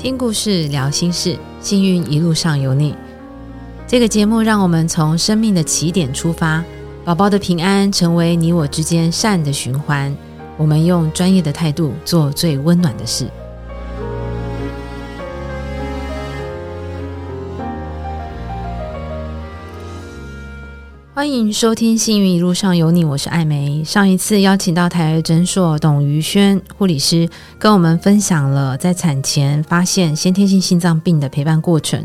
听故事，聊心事，幸运一路上有你。这个节目让我们从生命的起点出发，宝宝的平安成为你我之间善的循环。我们用专业的态度做最温暖的事。欢迎收听《幸运一路上有你》，我是艾梅。上一次邀请到台儿诊所董于轩护理师，跟我们分享了在产前发现先天性心脏病的陪伴过程。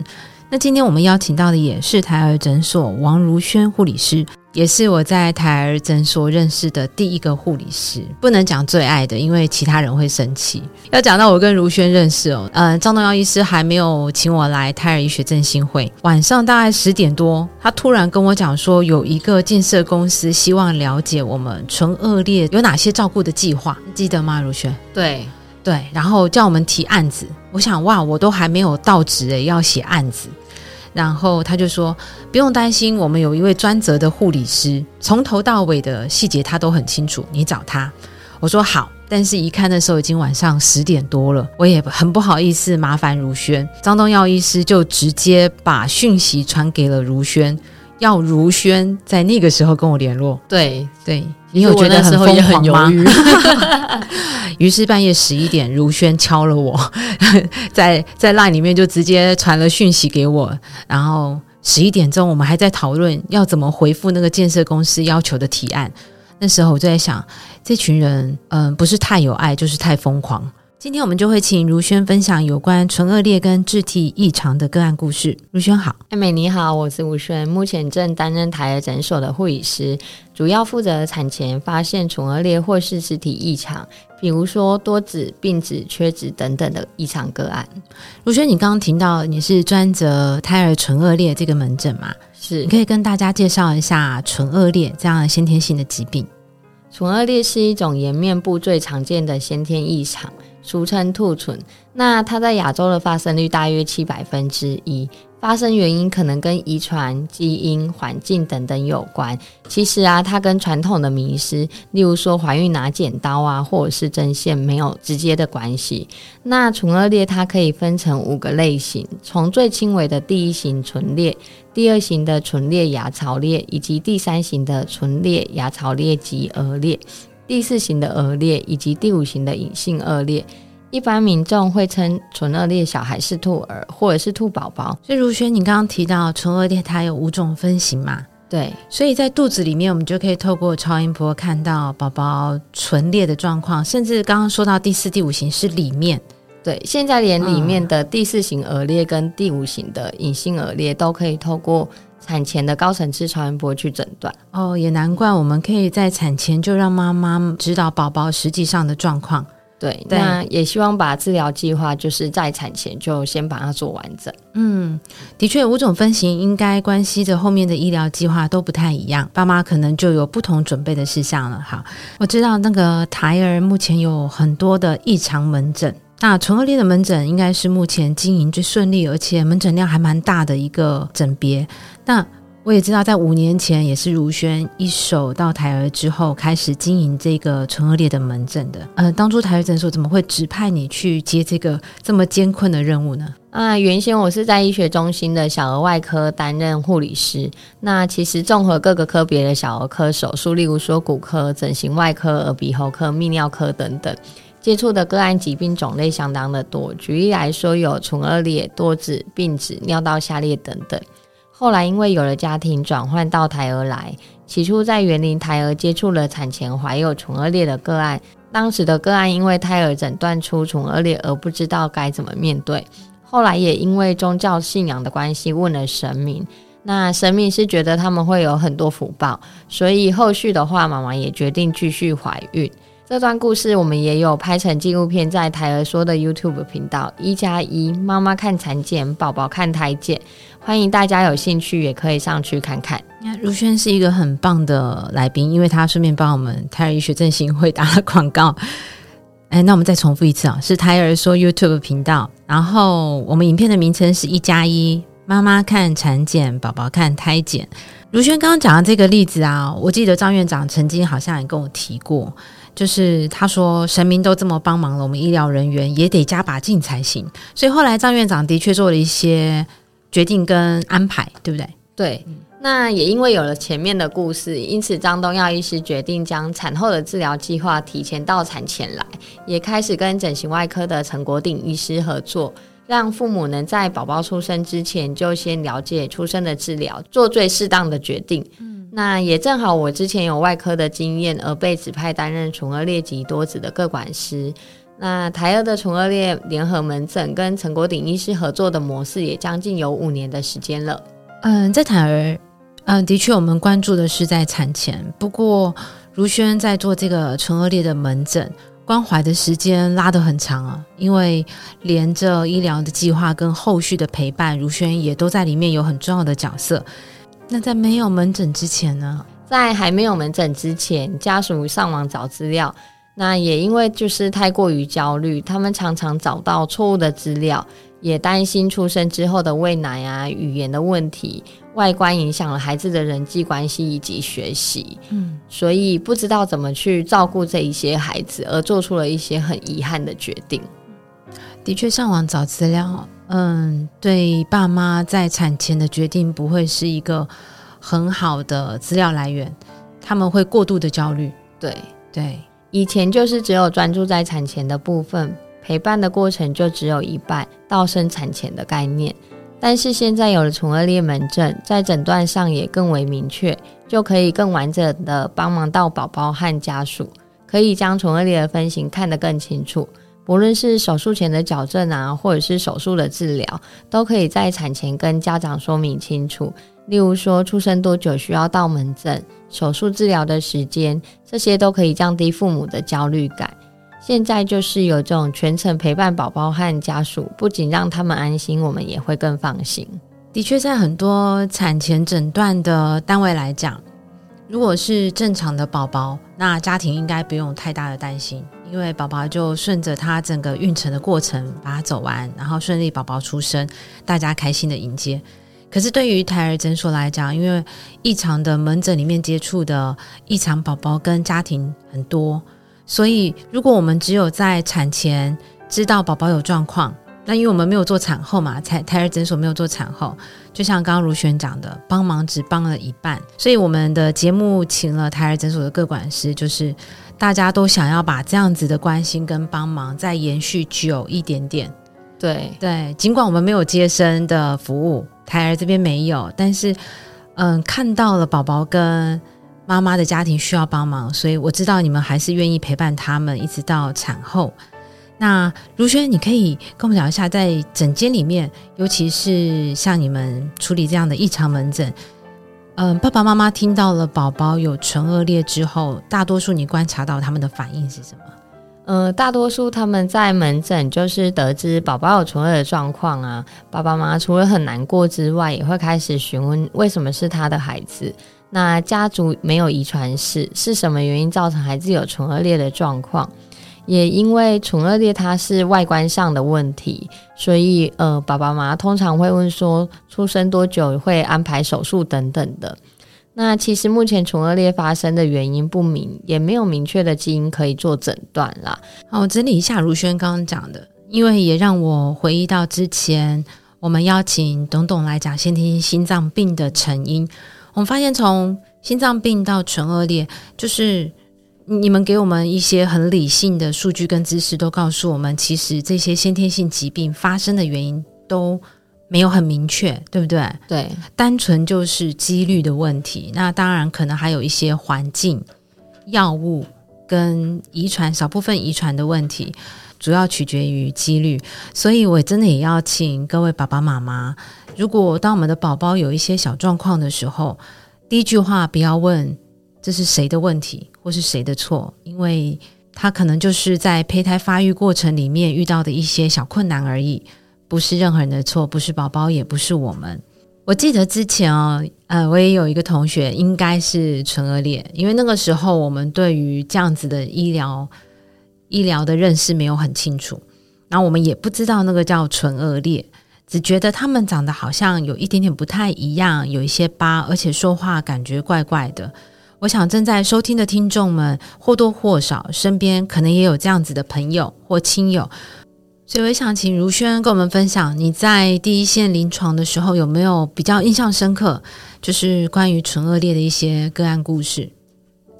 那今天我们邀请到的也是台儿诊所王如轩护理师。也是我在台儿诊所认识的第一个护理师，不能讲最爱的，因为其他人会生气。要讲到我跟如萱认识哦，呃，张东耀医师还没有请我来胎儿医学振兴会，晚上大概十点多，他突然跟我讲说，有一个建设公司希望了解我们纯恶劣有哪些照顾的计划，记得吗？如萱？对对，然后叫我们提案子。我想哇，我都还没有到职诶，要写案子。然后他就说：“不用担心，我们有一位专责的护理师，从头到尾的细节他都很清楚。你找他。”我说：“好。”但是，一看那时候已经晚上十点多了，我也很不好意思麻烦如萱。张东耀医师就直接把讯息传给了如萱，要如萱在那个时候跟我联络。对对，你有觉得很疯狂吗？于是半夜十一点，如轩敲了我，在在 LINE 里面就直接传了讯息给我。然后十一点钟，我们还在讨论要怎么回复那个建设公司要求的提案。那时候我就在想，这群人，嗯，不是太有爱，就是太疯狂。今天我们就会请如轩分享有关唇腭裂跟肢体异常的个案故事。如轩好，艾美你好，我是吴轩，目前正担任台儿诊所的护理师，主要负责产前发现唇腭裂或是肢体异常，比如说多指、病指、缺指等等的异常个案。如轩，你刚刚提到你是专责胎儿唇腭裂这个门诊嘛？是，你可以跟大家介绍一下唇腭裂这样的先天性的疾病。唇腭裂是一种颜面部最常见的先天异常。俗称兔唇，那它在亚洲的发生率大约七百分之一，发生原因可能跟遗传、基因、环境等等有关。其实啊，它跟传统的迷失，例如说怀孕拿剪刀啊，或者是针线，没有直接的关系。那唇腭裂它可以分成五个类型，从最轻微的第一型唇裂，第二型的唇裂牙槽裂，以及第三型的唇裂牙槽裂及腭裂。第四型的腭裂以及第五型的隐性腭裂，一般民众会称唇腭裂小孩是兔儿或者是兔宝宝。所以如萱，你刚刚提到唇腭裂它有五种分型嘛？对，所以在肚子里面，我们就可以透过超音波看到宝宝唇裂的状况，甚至刚刚说到第四、第五型是里面。对，现在连里面的第四型腭裂跟第五型的隐性腭裂都可以透过。产前的高层次超音波去诊断哦，也难怪我们可以在产前就让妈妈知道宝宝实际上的状况。对，那也希望把治疗计划就是在产前就先把它做完整。嗯，的确，五种分型应该关系着后面的医疗计划都不太一样，爸妈可能就有不同准备的事项了。好，我知道那个胎儿目前有很多的异常门诊。那纯恶劣的门诊应该是目前经营最顺利，而且门诊量还蛮大的一个诊别。那我也知道，在五年前也是如轩一手到台儿之后开始经营这个纯恶劣的门诊的。呃，当初台儿诊所怎么会指派你去接这个这么艰困的任务呢？啊，原先我是在医学中心的小儿外科担任护理师。那其实综合各个科别的小儿科手术，例如说骨科、整形外科、耳鼻喉科、泌尿科等等。接触的个案疾病种类相当的多，举例来说，有唇腭裂、多子、病子、尿道下裂等等。后来因为有了家庭，转换到台儿来。起初在园林台儿接触了产前怀有唇腭裂的个案，当时的个案因为胎儿诊断出唇腭裂而不知道该怎么面对。后来也因为宗教信仰的关系，问了神明，那神明是觉得他们会有很多福报，所以后续的话，妈妈也决定继续怀孕。这段故事我们也有拍成纪录片，在台儿说的 YouTube 频道一加一妈妈看产检，宝宝看胎检，欢迎大家有兴趣也可以上去看看。那如萱是一个很棒的来宾，因为他顺便帮我们胎儿医学振兴会打了广告。哎，那我们再重复一次啊，是胎儿说 YouTube 频道，然后我们影片的名称是一加一妈妈看产检，宝宝看胎检。如萱刚刚讲的这个例子啊，我记得张院长曾经好像也跟我提过。就是他说神明都这么帮忙了，我们医疗人员也得加把劲才行。所以后来张院长的确做了一些决定跟安排，对不对？对。那也因为有了前面的故事，因此张东耀医师决定将产后的治疗计划提前到产前来，也开始跟整形外科的陈国鼎医师合作，让父母能在宝宝出生之前就先了解出生的治疗，做最适当的决定。嗯，那也正好我之前有外科的经验，而被指派担任唇腭裂及多子的各管师。那台二的唇腭裂联合门诊跟陈国鼎医师合作的模式，也将近有五年的时间了。嗯，在台儿。嗯，的确，我们关注的是在产前。不过，如轩在做这个唇腭裂的门诊关怀的时间拉得很长啊，因为连着医疗的计划跟后续的陪伴，如轩也都在里面有很重要的角色。那在没有门诊之前呢？在还没有门诊之前，家属上网找资料，那也因为就是太过于焦虑，他们常常找到错误的资料。也担心出生之后的喂奶啊、语言的问题、外观影响了孩子的人际关系以及学习，嗯，所以不知道怎么去照顾这一些孩子，而做出了一些很遗憾的决定。的确，上网找资料，嗯，对爸妈在产前的决定不会是一个很好的资料来源，他们会过度的焦虑。对对，以前就是只有专注在产前的部分。陪伴的过程就只有一半到生产前的概念，但是现在有了唇腭裂门诊，在诊断上也更为明确，就可以更完整的帮忙到宝宝和家属，可以将唇腭裂的分型看得更清楚。不论是手术前的矫正啊，或者是手术的治疗，都可以在产前跟家长说明清楚。例如说出生多久需要到门诊，手术治疗的时间，这些都可以降低父母的焦虑感。现在就是有这种全程陪伴宝宝和家属，不仅让他们安心，我们也会更放心。的确，在很多产前诊断的单位来讲，如果是正常的宝宝，那家庭应该不用太大的担心，因为宝宝就顺着他整个孕程的过程把它走完，然后顺利宝宝出生，大家开心的迎接。可是对于胎儿诊所来讲，因为异常的门诊里面接触的异常宝宝跟家庭很多。所以，如果我们只有在产前知道宝宝有状况，那因为我们没有做产后嘛，胎胎儿诊所没有做产后，就像刚刚如轩讲的，帮忙只帮了一半。所以，我们的节目请了胎儿诊所的各管师，就是大家都想要把这样子的关心跟帮忙再延续久一点点。对对，尽管我们没有接生的服务，胎儿这边没有，但是嗯，看到了宝宝跟。妈妈的家庭需要帮忙，所以我知道你们还是愿意陪伴他们一直到产后。那如轩，你可以跟我们讲一下，在诊间里面，尤其是像你们处理这样的异常门诊，嗯，爸爸妈妈听到了宝宝有唇腭裂之后，大多数你观察到他们的反应是什么？呃，大多数他们在门诊就是得知宝宝有唇腭的状况啊，爸爸妈妈除了很难过之外，也会开始询问为什么是他的孩子。那家族没有遗传史，是什么原因造成孩子有唇腭裂的状况？也因为唇腭裂它是外观上的问题，所以呃，爸爸妈妈通常会问说，出生多久会安排手术等等的。那其实目前唇腭裂发生的原因不明，也没有明确的基因可以做诊断啦。好，我整理一下如轩刚刚讲的，因为也让我回忆到之前我们邀请董董来讲先天性心脏病的成因。我们发现，从心脏病到唇腭裂，就是你们给我们一些很理性的数据跟知识，都告诉我们，其实这些先天性疾病发生的原因都没有很明确，对不对？对，单纯就是几率的问题。那当然，可能还有一些环境、药物跟遗传少部分遗传的问题，主要取决于几率。所以，我真的也要请各位爸爸妈妈。如果当我们的宝宝有一些小状况的时候，第一句话不要问这是谁的问题或是谁的错，因为他可能就是在胚胎发育过程里面遇到的一些小困难而已，不是任何人的错，不是宝宝，也不是我们。我记得之前哦，呃，我也有一个同学应该是唇腭裂，因为那个时候我们对于这样子的医疗医疗的认识没有很清楚，然后我们也不知道那个叫唇腭裂。只觉得他们长得好像有一点点不太一样，有一些疤，而且说话感觉怪怪的。我想正在收听的听众们或多或少身边可能也有这样子的朋友或亲友，所以我想请如轩跟我们分享，你在第一线临床的时候有没有比较印象深刻，就是关于唇腭裂的一些个案故事？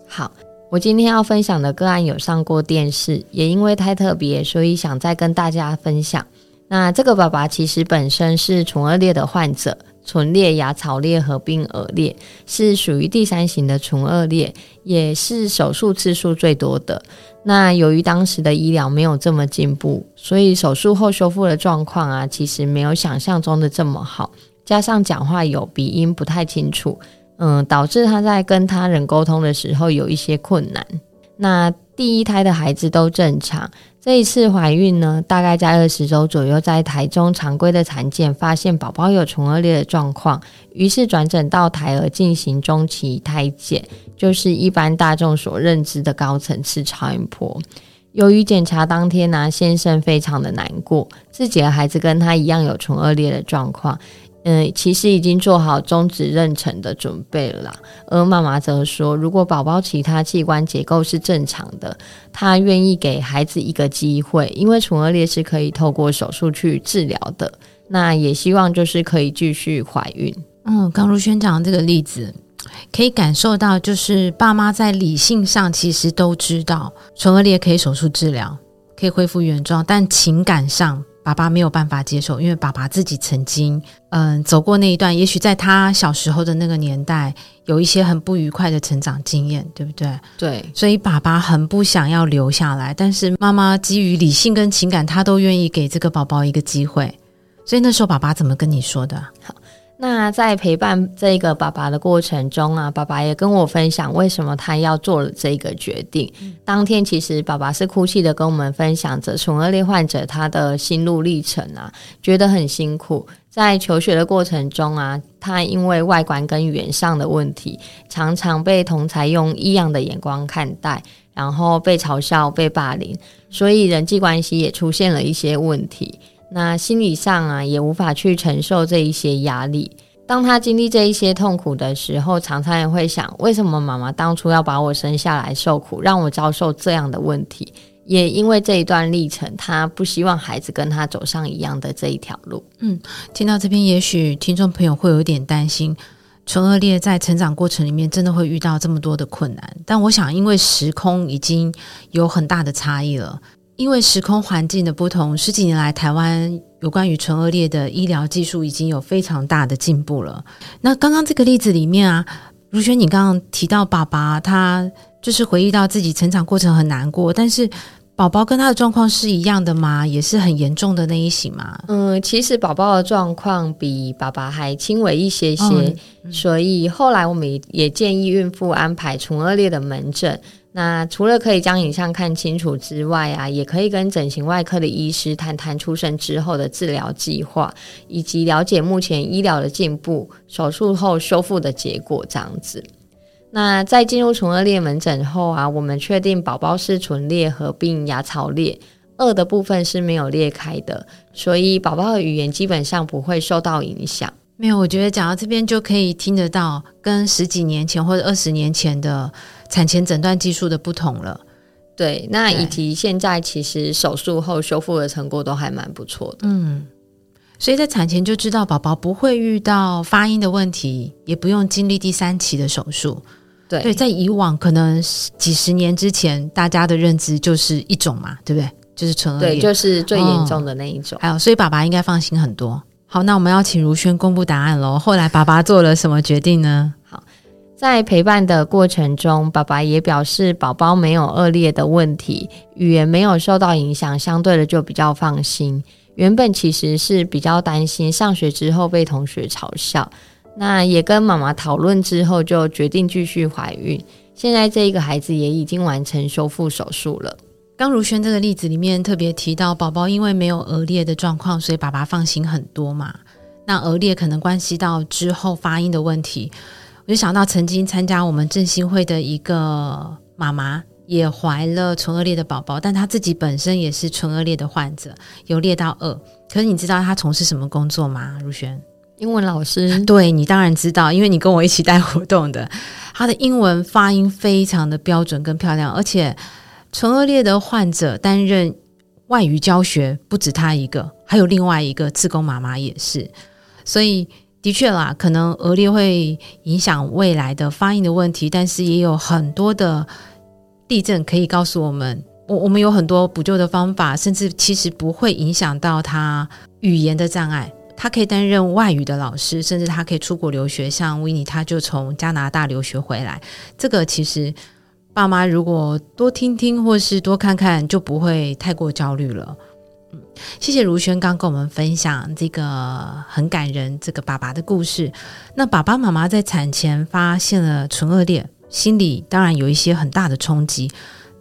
好，我今天要分享的个案有上过电视，也因为太特别，所以想再跟大家分享。那这个爸爸其实本身是唇腭裂的患者。唇裂、牙槽裂合并腭裂是属于第三型的唇腭裂，也是手术次数最多的。那由于当时的医疗没有这么进步，所以手术后修复的状况啊，其实没有想象中的这么好。加上讲话有鼻音，不太清楚，嗯，导致他在跟他人沟通的时候有一些困难。那第一胎的孩子都正常。这一次怀孕呢，大概在二十周左右，在台中常规的产检发现宝宝有唇腭裂的状况，于是转诊到台儿进行中期胎检，就是一般大众所认知的高层次超音波。由于检查当天呢，先生非常的难过，自己的孩子跟他一样有唇腭裂的状况。嗯，其实已经做好终止妊娠的准备了。而妈妈则说，如果宝宝其他器官结构是正常的，她愿意给孩子一个机会，因为唇腭裂是可以透过手术去治疗的。那也希望就是可以继续怀孕。嗯，刚如轩讲这个例子，可以感受到，就是爸妈在理性上其实都知道唇腭裂可以手术治疗，可以恢复原状，但情感上。爸爸没有办法接受，因为爸爸自己曾经嗯走过那一段，也许在他小时候的那个年代，有一些很不愉快的成长经验，对不对？对，所以爸爸很不想要留下来，但是妈妈基于理性跟情感，他都愿意给这个宝宝一个机会。所以那时候爸爸怎么跟你说的？那在陪伴这个爸爸的过程中啊，爸爸也跟我分享为什么他要做了这个决定。当天其实爸爸是哭泣的跟我们分享着唇腭裂患者他的心路历程啊，觉得很辛苦。在求学的过程中啊，他因为外观跟语言上的问题，常常被同才用异样的眼光看待，然后被嘲笑、被霸凌，所以人际关系也出现了一些问题。那心理上啊，也无法去承受这一些压力。当他经历这一些痛苦的时候，常常也会想：为什么妈妈当初要把我生下来受苦，让我遭受这样的问题？也因为这一段历程，他不希望孩子跟他走上一样的这一条路。嗯，听到这边，也许听众朋友会有点担心，唇腭裂在成长过程里面真的会遇到这么多的困难。但我想，因为时空已经有很大的差异了。因为时空环境的不同，十几年来台湾有关于唇腭裂的医疗技术已经有非常大的进步了。那刚刚这个例子里面啊，如萱，你刚刚提到爸爸，他就是回忆到自己成长过程很难过，但是宝宝跟他的状况是一样的吗？也是很严重的那一型吗？嗯，其实宝宝的状况比爸爸还轻微一些些，所以后来我们也建议孕妇安排唇腭裂的门诊。那除了可以将影像看清楚之外啊，也可以跟整形外科的医师谈谈出生之后的治疗计划，以及了解目前医疗的进步、手术后修复的结果这样子。那在进入唇腭裂门诊后啊，我们确定宝宝是唇裂合并牙槽裂，二的部分是没有裂开的，所以宝宝的语言基本上不会受到影响。没有，我觉得讲到这边就可以听得到，跟十几年前或者二十年前的产前诊断技术的不同了。对，那以及现在其实手术后修复的成果都还蛮不错的。嗯，所以在产前就知道宝宝不会遇到发音的问题，也不用经历第三期的手术。对，对，在以往可能几十年之前，大家的认知就是一种嘛，对不对？就是唇腭裂，对，就是最严重的那一种。还有，所以爸爸应该放心很多。好，那我们要请如轩公布答案喽。后来爸爸做了什么决定呢？在陪伴的过程中，爸爸也表示宝宝没有恶劣的问题，语言没有受到影响，相对的就比较放心。原本其实是比较担心上学之后被同学嘲笑，那也跟妈妈讨论之后，就决定继续怀孕。现在这一个孩子也已经完成修复手术了。刚如轩这个例子里面特别提到，宝宝因为没有腭裂的状况，所以爸爸放心很多嘛。那腭裂可能关系到之后发音的问题，我就想到曾经参加我们振兴会的一个妈妈，也怀了唇腭裂的宝宝，但她自己本身也是唇腭裂的患者，有裂到二。可是你知道她从事什么工作吗？如轩？英文老师，对你当然知道，因为你跟我一起带活动的。她的英文发音非常的标准跟漂亮，而且唇腭裂的患者担任外语教学不止她一个，还有另外一个自工妈妈也是。所以的确啦，可能腭裂会影响未来的发音的问题，但是也有很多的地震可以告诉我们，我我们有很多补救的方法，甚至其实不会影响到他语言的障碍。他可以担任外语的老师，甚至他可以出国留学。像维尼，他就从加拿大留学回来。这个其实爸妈如果多听听，或是多看看，就不会太过焦虑了。谢谢如轩刚跟我们分享这个很感人这个爸爸的故事。那爸爸妈妈在产前发现了唇腭裂，心里当然有一些很大的冲击，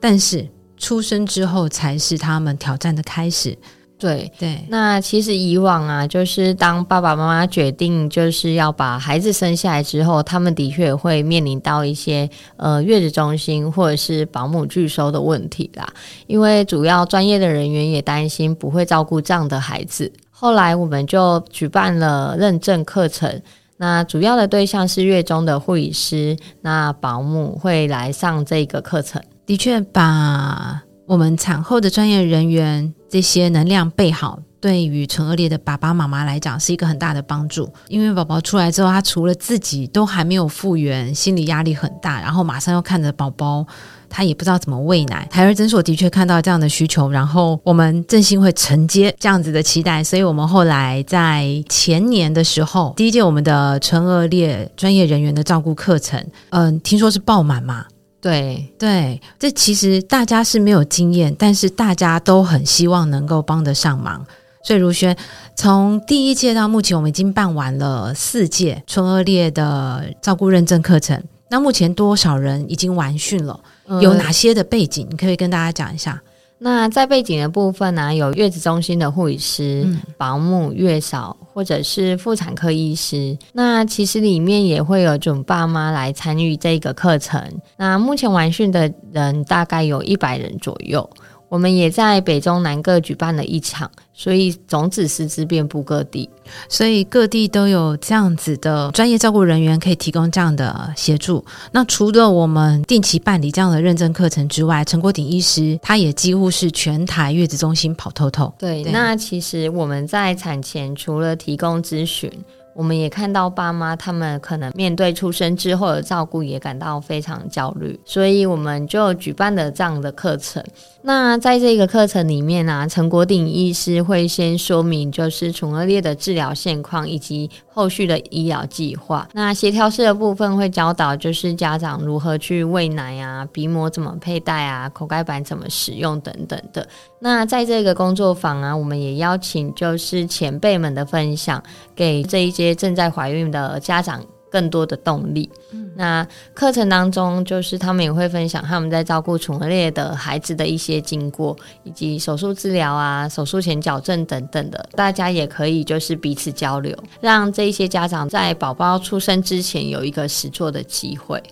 但是出生之后才是他们挑战的开始。对对，那其实以往啊，就是当爸爸妈妈决定就是要把孩子生下来之后，他们的确会面临到一些呃月子中心或者是保姆拒收的问题啦。因为主要专业的人员也担心不会照顾这样的孩子。后来我们就举办了认证课程，那主要的对象是月中的护理师，那保姆会来上这个课程。的确把。我们产后的专业人员这些能量备好，对于唇腭裂的爸爸妈妈来讲是一个很大的帮助。因为宝宝出来之后，他除了自己都还没有复原，心理压力很大，然后马上要看着宝宝，他也不知道怎么喂奶。胎儿诊所的确看到这样的需求，然后我们振兴会承接这样子的期待，所以我们后来在前年的时候，第一届我们的唇腭裂专业人员的照顾课程，嗯，听说是爆满嘛。对对，这其实大家是没有经验，但是大家都很希望能够帮得上忙。所以如轩从第一届到目前，我们已经办完了四届春二列的照顾认证课程。那目前多少人已经完训了？有哪些的背景？你可以跟大家讲一下。那在背景的部分呢，有月子中心的护理师、保姆、月嫂，或者是妇产科医师。那其实里面也会有准爸妈来参与这个课程。那目前完训的人大概有一百人左右。我们也在北中南各举办了一场，所以种子师资遍布各地，所以各地都有这样子的专业照顾人员可以提供这样的协助。那除了我们定期办理这样的认证课程之外，陈国鼎医师他也几乎是全台月子中心跑透透。对，那其实我们在产前除了提供咨询。我们也看到爸妈他们可能面对出生之后的照顾也感到非常焦虑，所以我们就举办了这样的课程。那在这个课程里面呢，陈国鼎医师会先说明就是唇腭裂的治疗现况以及后续的医疗计划。那协调式的部分会教导就是家长如何去喂奶啊，鼻膜怎么佩戴啊，口盖板怎么使用等等的。那在这个工作坊啊，我们也邀请就是前辈们的分享，给这一些正在怀孕的家长更多的动力。那课程当中，就是他们也会分享他们在照顾唇腭裂的孩子的一些经过，以及手术治疗啊、手术前矫正等等的，大家也可以就是彼此交流，让这一些家长在宝宝出生之前有一个实作的机会。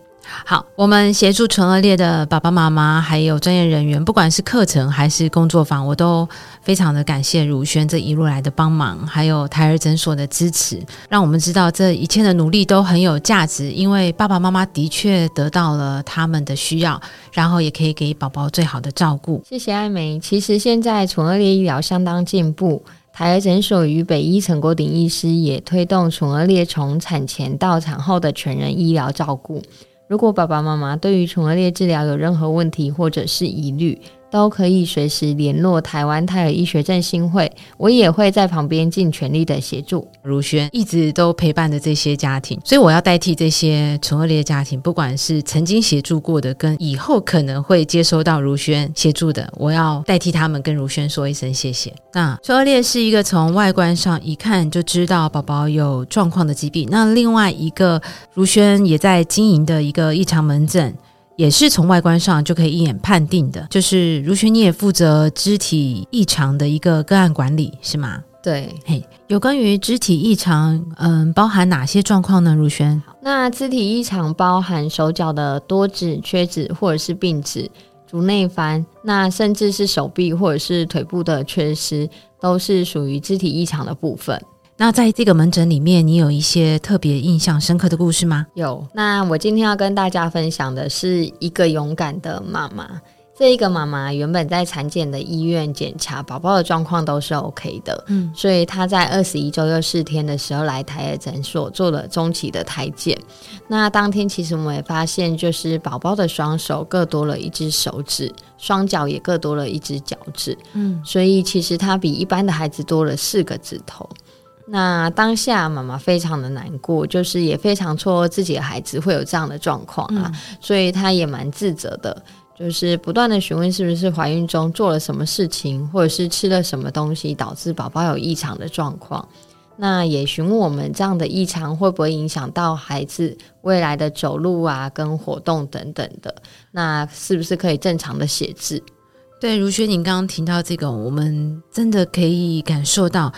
好，我们协助唇腭裂的爸爸妈妈，还有专业人员，不管是课程还是工作坊，我都非常的感谢如轩这一路来的帮忙，还有胎儿诊所的支持，让我们知道这一切的努力都很有价值，因为爸爸妈妈的确得到了他们的需要，然后也可以给宝宝最好的照顾。谢谢艾美。其实现在唇腭裂医疗相当进步，胎儿诊所与北医陈国鼎医师也推动唇腭裂从产前到产后的全人医疗照顾。如果爸爸妈妈对于唇腭裂治疗有任何问题或者是疑虑，都可以随时联络台湾胎儿医学振兴会，我也会在旁边尽全力的协助。如轩一直都陪伴着这些家庭，所以我要代替这些唇腭裂家庭，不管是曾经协助过的，跟以后可能会接收到如轩协助的，我要代替他们跟如轩说一声谢谢。那唇腭裂是一个从外观上一看就知道宝宝有状况的疾病。那另外一个如轩也在经营的一个异常门诊。也是从外观上就可以一眼判定的，就是如轩，你也负责肢体异常的一个个案管理，是吗？对，嘿，有关于肢体异常，嗯，包含哪些状况呢？如轩，那肢体异常包含手脚的多指、缺指或者是并指、足内翻，那甚至是手臂或者是腿部的缺失，都是属于肢体异常的部分。那在这个门诊里面，你有一些特别印象深刻的故事吗？有。那我今天要跟大家分享的是一个勇敢的妈妈。这一个妈妈原本在产检的医院检查宝宝的状况都是 OK 的，嗯，所以她在二十一周又四天的时候来台儿诊所做了中期的胎检。那当天其实我们也发现，就是宝宝的双手各多了一只手指，双脚也各多了一只脚趾，嗯，所以其实他比一般的孩子多了四个指头。那当下妈妈非常的难过，就是也非常错自己的孩子会有这样的状况啊，所以她也蛮自责的。就是不断的询问是不是怀孕中做了什么事情，或者是吃了什么东西导致宝宝有异常的状况。那也询问我们这样的异常会不会影响到孩子未来的走路啊、跟活动等等的。那是不是可以正常的写字？对，如轩，您刚刚提到这个，我们真的可以感受到，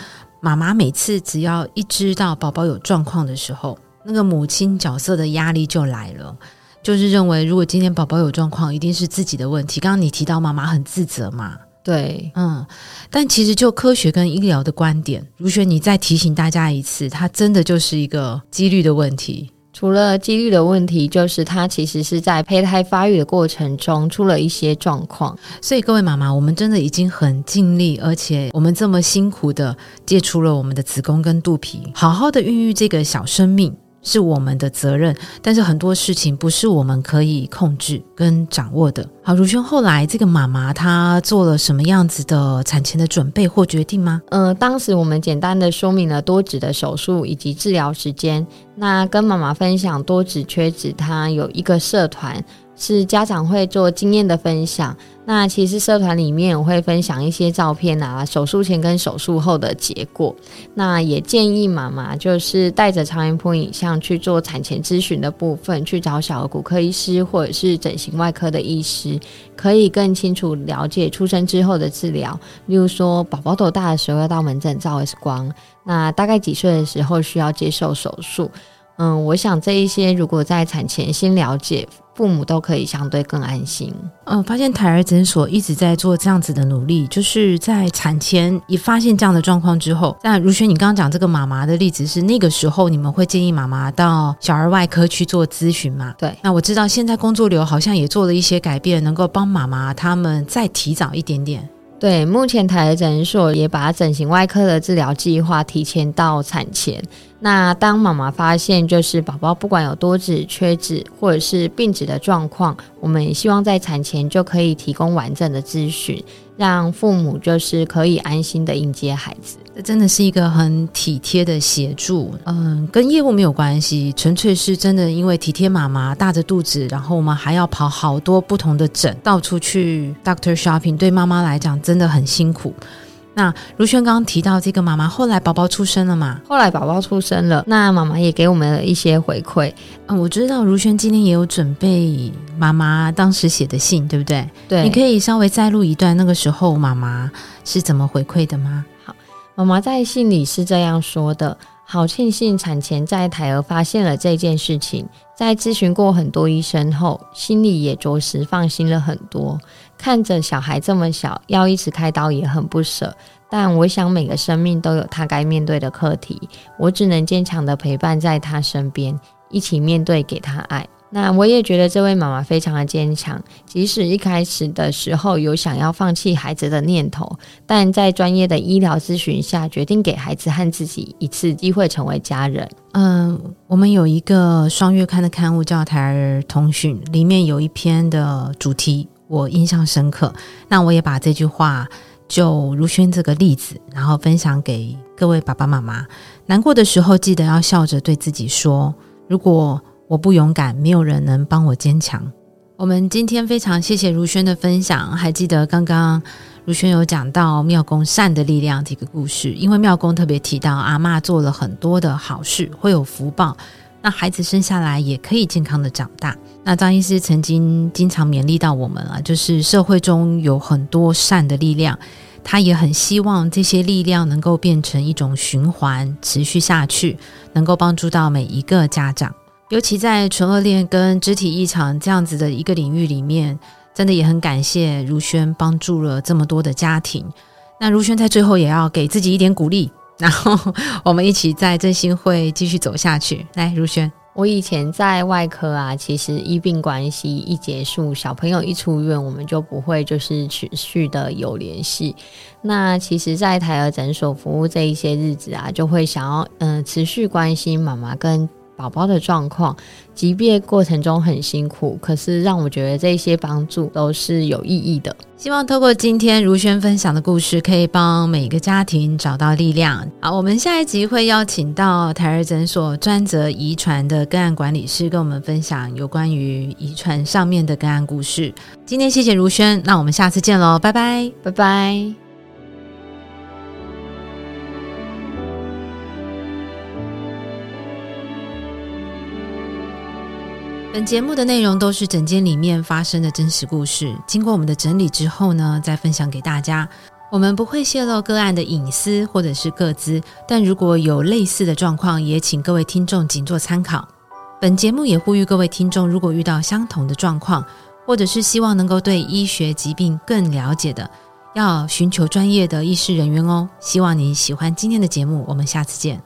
妈妈每次只要一知道宝宝有状况的时候，那个母亲角色的压力就来了。就是认为，如果今天宝宝有状况，一定是自己的问题。刚刚你提到妈妈很自责嘛？对，嗯。但其实就科学跟医疗的观点，如雪，你再提醒大家一次，它真的就是一个几率的问题。除了几率的问题，就是它其实是在胚胎发育的过程中出了一些状况。所以各位妈妈，我们真的已经很尽力，而且我们这么辛苦的借出了我们的子宫跟肚皮，好好的孕育这个小生命。是我们的责任，但是很多事情不是我们可以控制跟掌握的。好，如轩，后来这个妈妈她做了什么样子的产前的准备或决定吗？呃，当时我们简单的说明了多指的手术以及治疗时间，那跟妈妈分享多指缺指，她有一个社团。是家长会做经验的分享，那其实社团里面我会分享一些照片啊，手术前跟手术后的结果。那也建议妈妈就是带着超音波影像去做产前咨询的部分，去找小儿骨科医师或者是整形外科的医师，可以更清楚了解出生之后的治疗。例如说，宝宝多大的时候要到门诊照 X 光，那大概几岁的时候需要接受手术。嗯，我想这一些如果在产前先了解。父母都可以相对更安心。嗯，发现胎儿诊所一直在做这样子的努力，就是在产前一发现这样的状况之后，那如萱，你刚刚讲这个妈妈的例子是那个时候你们会建议妈妈到小儿外科去做咨询吗？对。那我知道现在工作流好像也做了一些改变，能够帮妈妈他们再提早一点点。对，目前台儿诊所也把整形外科的治疗计划提前到产前。那当妈妈发现就是宝宝不管有多指、缺指或者是病指的状况，我们也希望在产前就可以提供完整的咨询，让父母就是可以安心的迎接孩子。这真的是一个很体贴的协助，嗯，跟业务没有关系，纯粹是真的因为体贴妈妈大着肚子，然后我们还要跑好多不同的诊，到处去 doctor shopping，对妈妈来讲真的很辛苦。那如萱刚刚提到这个妈妈，后来宝宝出生了嘛？后来宝宝出生了，那妈妈也给我们了一些回馈。嗯，我知道如萱今天也有准备妈妈当时写的信，对不对？对，你可以稍微再录一段那个时候妈妈是怎么回馈的吗？好，妈妈在信里是这样说的：好庆幸产前在胎儿发现了这件事情，在咨询过很多医生后，心里也着实放心了很多。看着小孩这么小，要一直开刀也很不舍。但我想每个生命都有他该面对的课题，我只能坚强的陪伴在他身边，一起面对，给他爱。那我也觉得这位妈妈非常的坚强，即使一开始的时候有想要放弃孩子的念头，但在专业的医疗咨询下，决定给孩子和自己一次机会成为家人。嗯，我们有一个双月刊的刊物叫《台儿通讯》，里面有一篇的主题。我印象深刻，那我也把这句话就如轩这个例子，然后分享给各位爸爸妈妈。难过的时候，记得要笑着对自己说：“如果我不勇敢，没有人能帮我坚强。”我们今天非常谢谢如轩的分享。还记得刚刚如轩有讲到庙公善的力量这个故事，因为庙公特别提到阿妈做了很多的好事，会有福报。那孩子生下来也可以健康的长大。那张医师曾经经常勉励到我们啊，就是社会中有很多善的力量，他也很希望这些力量能够变成一种循环，持续下去，能够帮助到每一个家长。尤其在纯恶恋跟肢体异常这样子的一个领域里面，真的也很感谢如萱帮助了这么多的家庭。那如萱在最后也要给自己一点鼓励。然后我们一起在振兴会继续走下去。来，如萱。我以前在外科啊，其实医病关系一结束，小朋友一出院，我们就不会就是持续的有联系。那其实，在台儿诊所服务这一些日子啊，就会想要嗯持续关心妈妈跟。宝宝的状况，即便过程中很辛苦，可是让我觉得这些帮助都是有意义的。希望透过今天如轩分享的故事，可以帮每个家庭找到力量。好，我们下一集会邀请到台儿诊所专责遗传的个案管理师，跟我们分享有关于遗传上面的个案故事。今天谢谢如轩，那我们下次见喽，拜拜，拜拜。本节目的内容都是诊间里面发生的真实故事，经过我们的整理之后呢，再分享给大家。我们不会泄露个案的隐私或者是个资，但如果有类似的状况，也请各位听众仅做参考。本节目也呼吁各位听众，如果遇到相同的状况，或者是希望能够对医学疾病更了解的，要寻求专业的医师人员哦。希望你喜欢今天的节目，我们下次见。